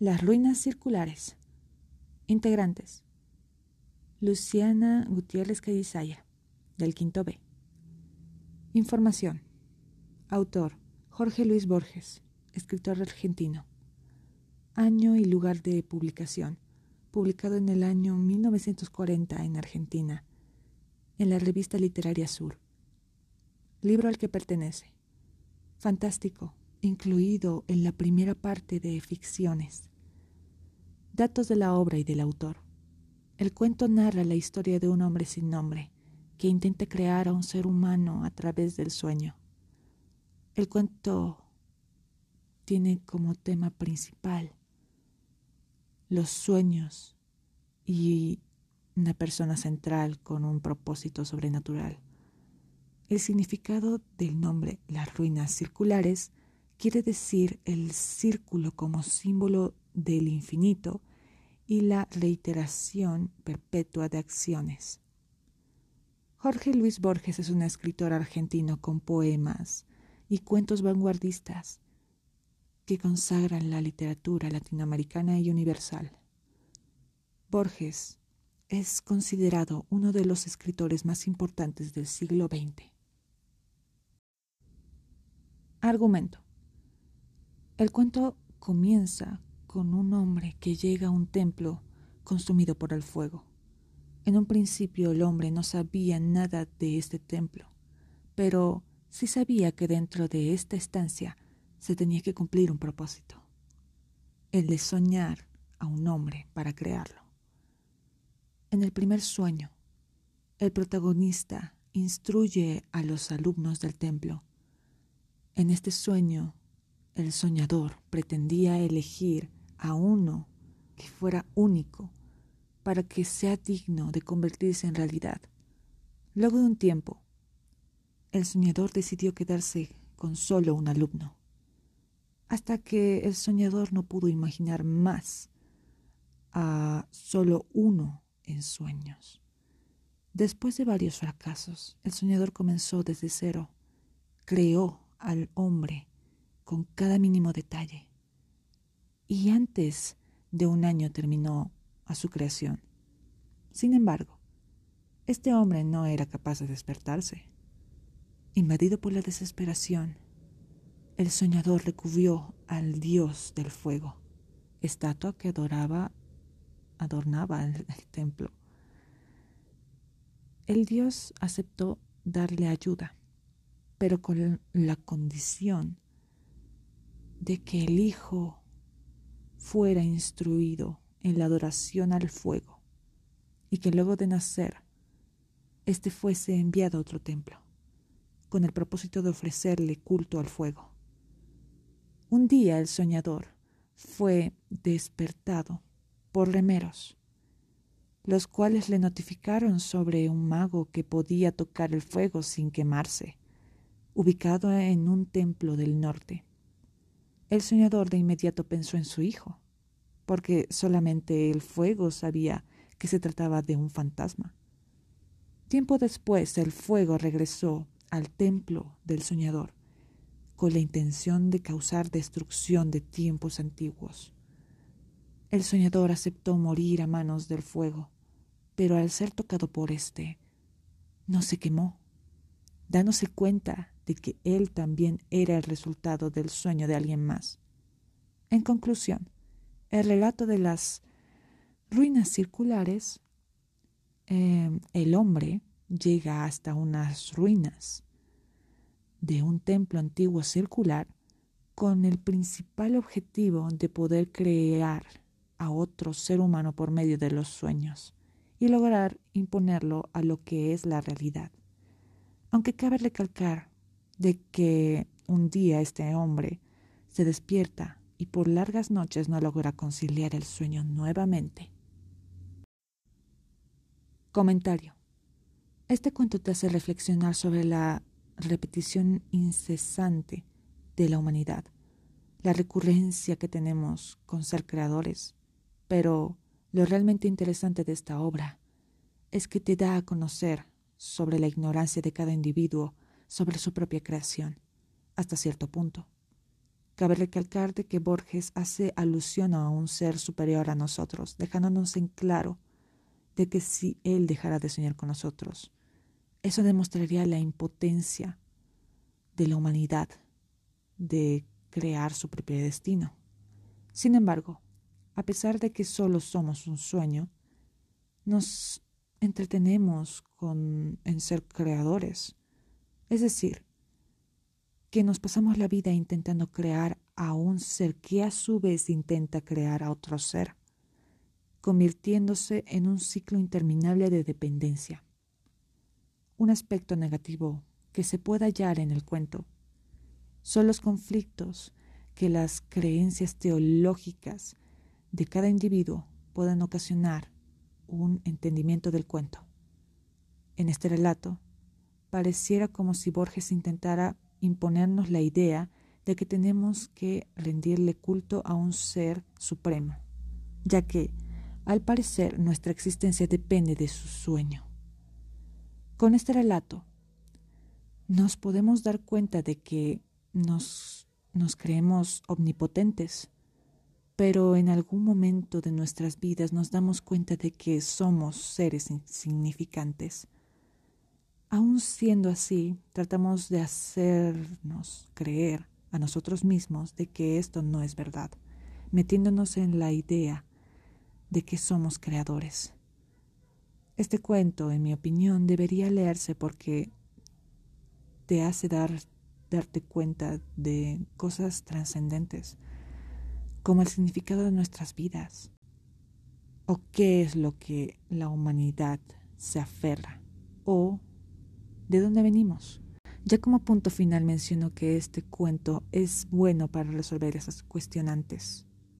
Las ruinas circulares. Integrantes. Luciana Gutiérrez Cadizaya, del quinto B. Información. Autor. Jorge Luis Borges, escritor argentino. Año y lugar de publicación. Publicado en el año 1940 en Argentina, en la revista literaria Sur. Libro al que pertenece. Fantástico, incluido en la primera parte de ficciones. Datos de la obra y del autor. El cuento narra la historia de un hombre sin nombre que intenta crear a un ser humano a través del sueño. El cuento tiene como tema principal los sueños y una persona central con un propósito sobrenatural. El significado del nombre Las ruinas circulares quiere decir el círculo como símbolo del infinito y la reiteración perpetua de acciones. Jorge Luis Borges es un escritor argentino con poemas y cuentos vanguardistas que consagran la literatura latinoamericana y universal. Borges es considerado uno de los escritores más importantes del siglo XX. Argumento. El cuento comienza con un hombre que llega a un templo consumido por el fuego. En un principio el hombre no sabía nada de este templo, pero sí sabía que dentro de esta estancia se tenía que cumplir un propósito, el de soñar a un hombre para crearlo. En el primer sueño, el protagonista instruye a los alumnos del templo. En este sueño, el soñador pretendía elegir a uno que fuera único para que sea digno de convertirse en realidad. Luego de un tiempo, el soñador decidió quedarse con solo un alumno, hasta que el soñador no pudo imaginar más a solo uno en sueños. Después de varios fracasos, el soñador comenzó desde cero, creó al hombre con cada mínimo detalle. Y antes de un año terminó a su creación. Sin embargo, este hombre no era capaz de despertarse. Invadido por la desesperación, el soñador recubrió al dios del fuego, estatua que adoraba, adornaba el, el templo. El dios aceptó darle ayuda, pero con la condición de que el Hijo fuera instruido en la adoración al fuego y que luego de nacer, éste fuese enviado a otro templo, con el propósito de ofrecerle culto al fuego. Un día el soñador fue despertado por remeros, los cuales le notificaron sobre un mago que podía tocar el fuego sin quemarse, ubicado en un templo del norte. El soñador de inmediato pensó en su hijo, porque solamente el fuego sabía que se trataba de un fantasma. Tiempo después el fuego regresó al templo del soñador con la intención de causar destrucción de tiempos antiguos. El soñador aceptó morir a manos del fuego, pero al ser tocado por éste, no se quemó, dándose cuenta de que él también era el resultado del sueño de alguien más. En conclusión, el relato de las ruinas circulares, eh, el hombre llega hasta unas ruinas de un templo antiguo circular con el principal objetivo de poder crear a otro ser humano por medio de los sueños y lograr imponerlo a lo que es la realidad. Aunque cabe recalcar de que un día este hombre se despierta y por largas noches no logra conciliar el sueño nuevamente. Comentario. Este cuento te hace reflexionar sobre la repetición incesante de la humanidad, la recurrencia que tenemos con ser creadores, pero lo realmente interesante de esta obra es que te da a conocer sobre la ignorancia de cada individuo sobre su propia creación, hasta cierto punto Cabe recalcar de que Borges hace alusión a un ser superior a nosotros, dejándonos en claro de que si él dejara de soñar con nosotros, eso demostraría la impotencia de la humanidad de crear su propio destino. Sin embargo, a pesar de que solo somos un sueño, nos entretenemos con, en ser creadores. Es decir, que nos pasamos la vida intentando crear a un ser que a su vez intenta crear a otro ser, convirtiéndose en un ciclo interminable de dependencia. Un aspecto negativo que se puede hallar en el cuento son los conflictos que las creencias teológicas de cada individuo pueden ocasionar un entendimiento del cuento. En este relato, pareciera como si Borges intentara imponernos la idea de que tenemos que rendirle culto a un ser supremo, ya que, al parecer, nuestra existencia depende de su sueño. Con este relato, nos podemos dar cuenta de que nos, nos creemos omnipotentes, pero en algún momento de nuestras vidas nos damos cuenta de que somos seres insignificantes. Aun siendo así, tratamos de hacernos creer a nosotros mismos de que esto no es verdad, metiéndonos en la idea de que somos creadores. Este cuento, en mi opinión, debería leerse porque te hace dar, darte cuenta de cosas trascendentes como el significado de nuestras vidas o qué es lo que la humanidad se aferra o de dónde venimos. Ya como punto final menciono que este cuento es bueno para resolver esas cuestionantes.